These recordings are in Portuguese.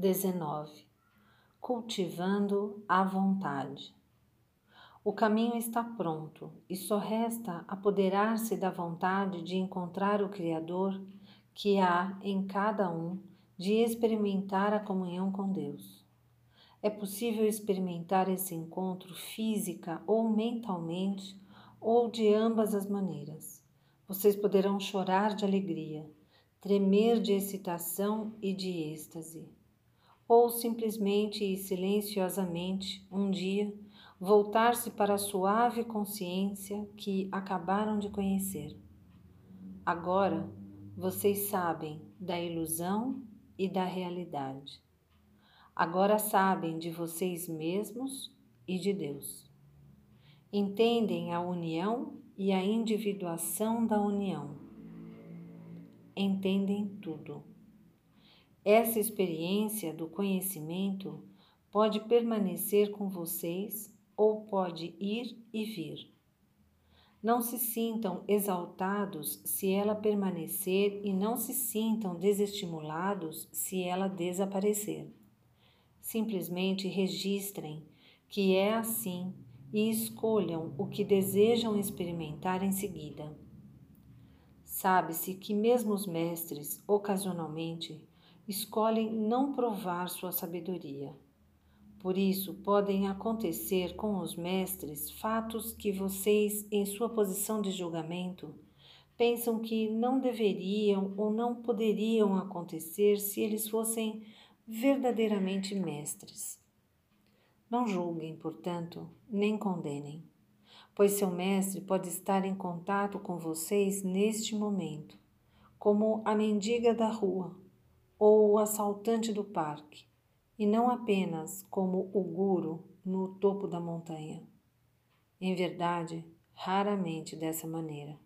19. Cultivando a vontade. O caminho está pronto e só resta apoderar-se da vontade de encontrar o Criador que há em cada um de experimentar a comunhão com Deus. É possível experimentar esse encontro física ou mentalmente, ou de ambas as maneiras. Vocês poderão chorar de alegria, tremer de excitação e de êxtase, ou simplesmente e silenciosamente, um dia, voltar-se para a suave consciência que acabaram de conhecer. Agora vocês sabem da ilusão e da realidade. Agora sabem de vocês mesmos e de Deus. Entendem a união e a individuação da união. Entendem tudo. Essa experiência do conhecimento pode permanecer com vocês ou pode ir e vir. Não se sintam exaltados se ela permanecer e não se sintam desestimulados se ela desaparecer. Simplesmente registrem que é assim e escolham o que desejam experimentar em seguida. Sabe-se que mesmo os mestres, ocasionalmente, escolhem não provar sua sabedoria por isso, podem acontecer com os mestres fatos que vocês, em sua posição de julgamento, pensam que não deveriam ou não poderiam acontecer se eles fossem verdadeiramente mestres. Não julguem, portanto, nem condenem, pois seu mestre pode estar em contato com vocês neste momento, como a mendiga da rua ou o assaltante do parque e não apenas como o guru no topo da montanha. Em verdade, raramente dessa maneira.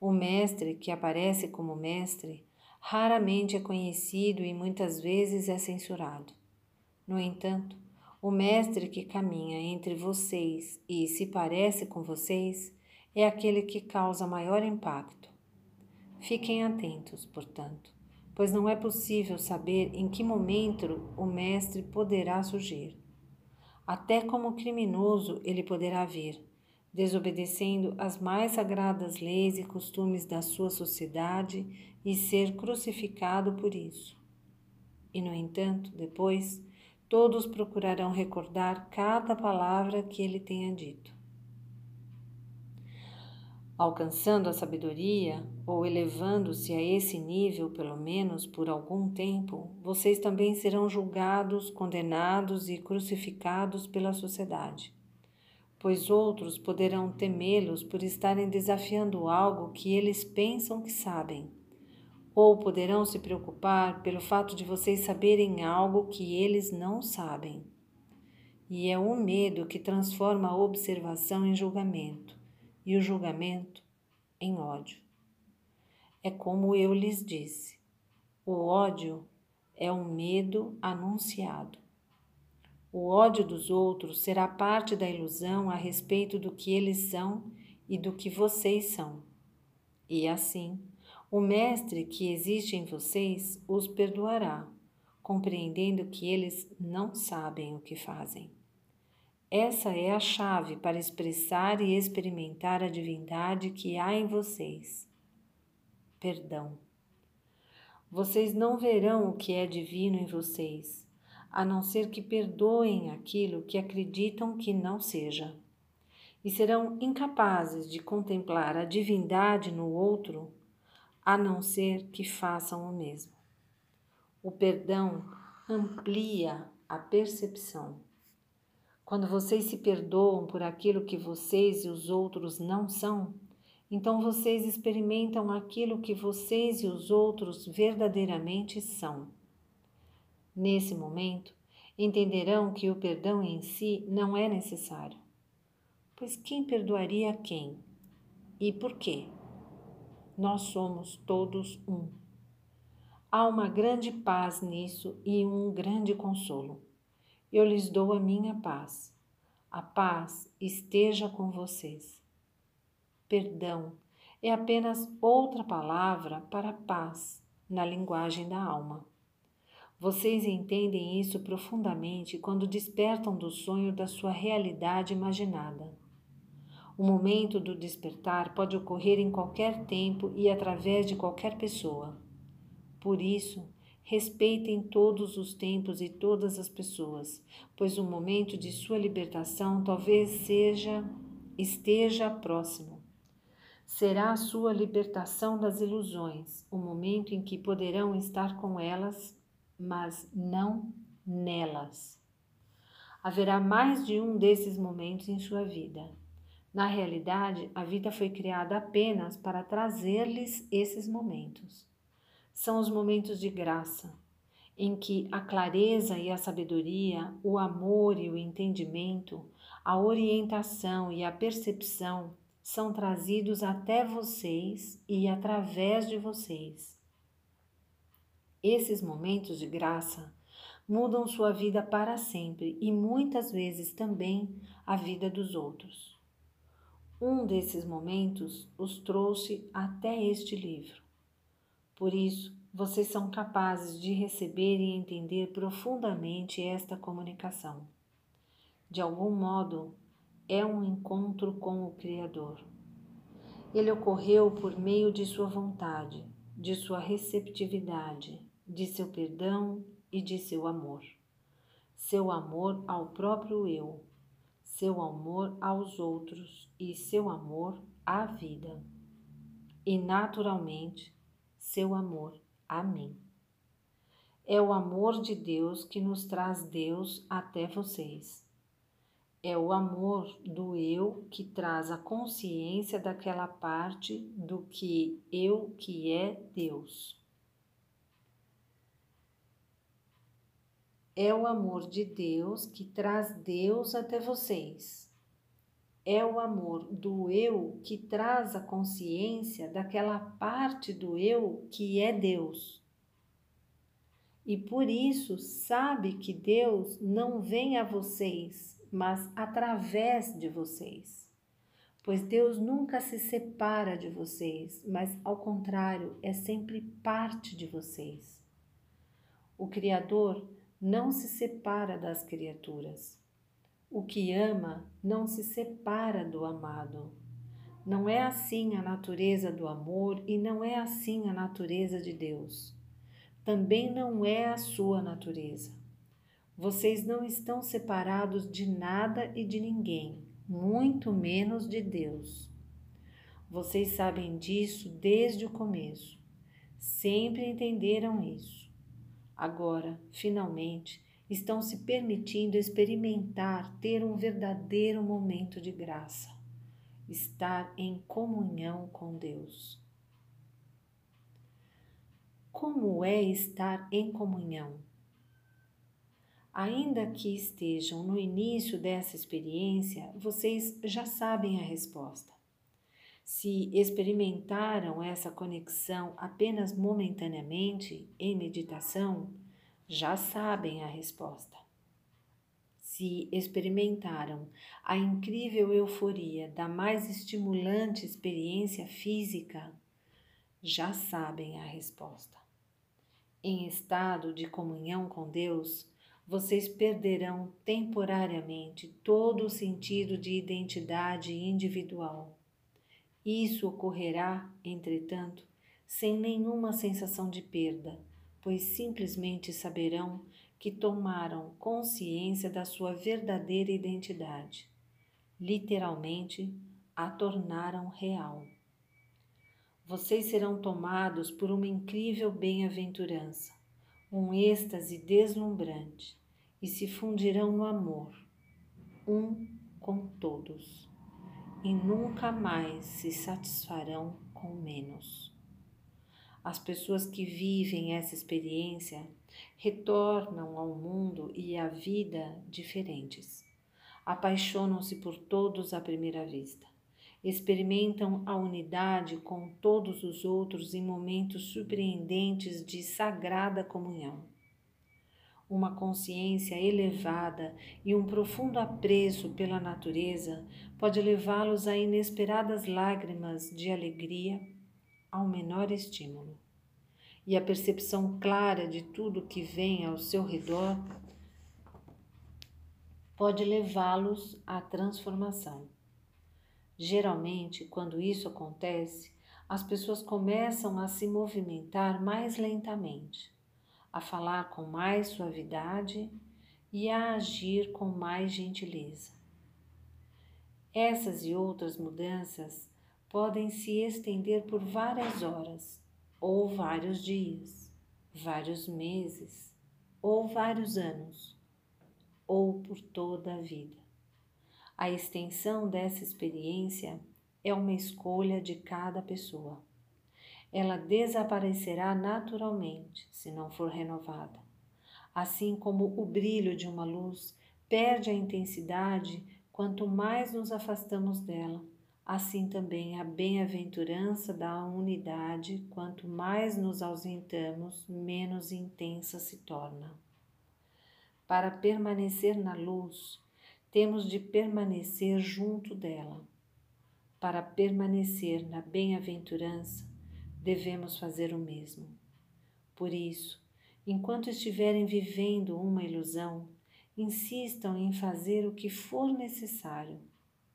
O mestre que aparece como mestre raramente é conhecido e muitas vezes é censurado. No entanto, o mestre que caminha entre vocês e se parece com vocês é aquele que causa maior impacto. Fiquem atentos, portanto, pois não é possível saber em que momento o mestre poderá surgir. Até como criminoso ele poderá vir, desobedecendo as mais sagradas leis e costumes da sua sociedade e ser crucificado por isso. E, no entanto, depois, todos procurarão recordar cada palavra que ele tenha dito. Alcançando a sabedoria, ou elevando-se a esse nível, pelo menos por algum tempo, vocês também serão julgados, condenados e crucificados pela sociedade. Pois outros poderão temê-los por estarem desafiando algo que eles pensam que sabem, ou poderão se preocupar pelo fato de vocês saberem algo que eles não sabem. E é o medo que transforma a observação em julgamento e o julgamento em ódio. É como eu lhes disse: o ódio é um medo anunciado. O ódio dos outros será parte da ilusão a respeito do que eles são e do que vocês são. E assim, o Mestre que existe em vocês os perdoará, compreendendo que eles não sabem o que fazem. Essa é a chave para expressar e experimentar a divindade que há em vocês. Perdão. Vocês não verão o que é divino em vocês, a não ser que perdoem aquilo que acreditam que não seja. E serão incapazes de contemplar a divindade no outro, a não ser que façam o mesmo. O perdão amplia a percepção. Quando vocês se perdoam por aquilo que vocês e os outros não são, então vocês experimentam aquilo que vocês e os outros verdadeiramente são. Nesse momento, entenderão que o perdão em si não é necessário. Pois quem perdoaria quem? E por quê? Nós somos todos um. Há uma grande paz nisso e um grande consolo. Eu lhes dou a minha paz. A paz esteja com vocês. Perdão é apenas outra palavra para paz na linguagem da alma. Vocês entendem isso profundamente quando despertam do sonho da sua realidade imaginada. O momento do despertar pode ocorrer em qualquer tempo e através de qualquer pessoa. Por isso, respeitem todos os tempos e todas as pessoas, pois o momento de sua libertação talvez seja esteja próximo. Será a sua libertação das ilusões, o momento em que poderão estar com elas mas não nelas. Haverá mais de um desses momentos em sua vida. Na realidade, a vida foi criada apenas para trazer-lhes esses momentos. São os momentos de graça, em que a clareza e a sabedoria, o amor e o entendimento, a orientação e a percepção são trazidos até vocês e através de vocês. Esses momentos de graça mudam sua vida para sempre e muitas vezes também a vida dos outros. Um desses momentos os trouxe até este livro. Por isso, vocês são capazes de receber e entender profundamente esta comunicação. De algum modo, é um encontro com o Criador. Ele ocorreu por meio de sua vontade, de sua receptividade, de seu perdão e de seu amor. Seu amor ao próprio eu, seu amor aos outros e seu amor à vida. E naturalmente, seu amor a mim. É o amor de Deus que nos traz Deus até vocês. É o amor do eu que traz a consciência daquela parte do que eu que é Deus. É o amor de Deus que traz Deus até vocês. É o amor do eu que traz a consciência daquela parte do eu que é Deus. E por isso sabe que Deus não vem a vocês, mas através de vocês. Pois Deus nunca se separa de vocês, mas ao contrário, é sempre parte de vocês. O Criador não se separa das criaturas. O que ama não se separa do amado. Não é assim a natureza do amor e não é assim a natureza de Deus. Também não é a sua natureza. Vocês não estão separados de nada e de ninguém, muito menos de Deus. Vocês sabem disso desde o começo. Sempre entenderam isso. Agora, finalmente, estão se permitindo experimentar ter um verdadeiro momento de graça, estar em comunhão com Deus. Como é estar em comunhão? Ainda que estejam no início dessa experiência, vocês já sabem a resposta. Se experimentaram essa conexão apenas momentaneamente em meditação, já sabem a resposta. Se experimentaram a incrível euforia da mais estimulante experiência física, já sabem a resposta. Em estado de comunhão com Deus, vocês perderão temporariamente todo o sentido de identidade individual isso ocorrerá, entretanto, sem nenhuma sensação de perda, pois simplesmente saberão que tomaram consciência da sua verdadeira identidade. Literalmente, a tornaram real. Vocês serão tomados por uma incrível bem-aventurança, um êxtase deslumbrante, e se fundirão no amor, um com todos e nunca mais se satisfarão com menos. As pessoas que vivem essa experiência retornam ao mundo e à vida diferentes. Apaixonam-se por todos à primeira vista. Experimentam a unidade com todos os outros em momentos surpreendentes de sagrada comunhão uma consciência elevada e um profundo apreço pela natureza pode levá-los a inesperadas lágrimas de alegria ao menor estímulo. e a percepção clara de tudo que vem ao seu redor pode levá-los à transformação. Geralmente, quando isso acontece, as pessoas começam a se movimentar mais lentamente, a falar com mais suavidade e a agir com mais gentileza. Essas e outras mudanças podem se estender por várias horas, ou vários dias, vários meses, ou vários anos, ou por toda a vida. A extensão dessa experiência é uma escolha de cada pessoa. Ela desaparecerá naturalmente se não for renovada. Assim como o brilho de uma luz perde a intensidade quanto mais nos afastamos dela, assim também a bem-aventurança da unidade, quanto mais nos ausentamos, menos intensa se torna. Para permanecer na luz, temos de permanecer junto dela. Para permanecer na bem-aventurança, devemos fazer o mesmo. Por isso, enquanto estiverem vivendo uma ilusão, insistam em fazer o que for necessário: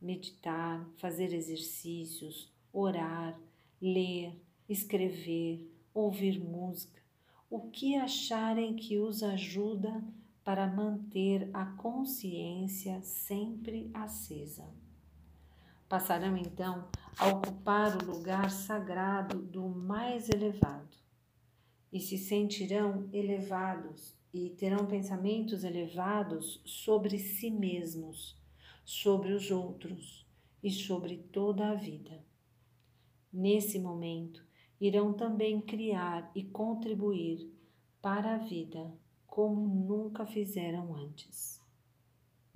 meditar, fazer exercícios, orar, ler, escrever, ouvir música, o que acharem que os ajuda para manter a consciência sempre acesa. Passarão então a ocupar o lugar sagrado do mais elevado e se sentirão elevados e terão pensamentos elevados sobre si mesmos, sobre os outros e sobre toda a vida. Nesse momento, irão também criar e contribuir para a vida como nunca fizeram antes.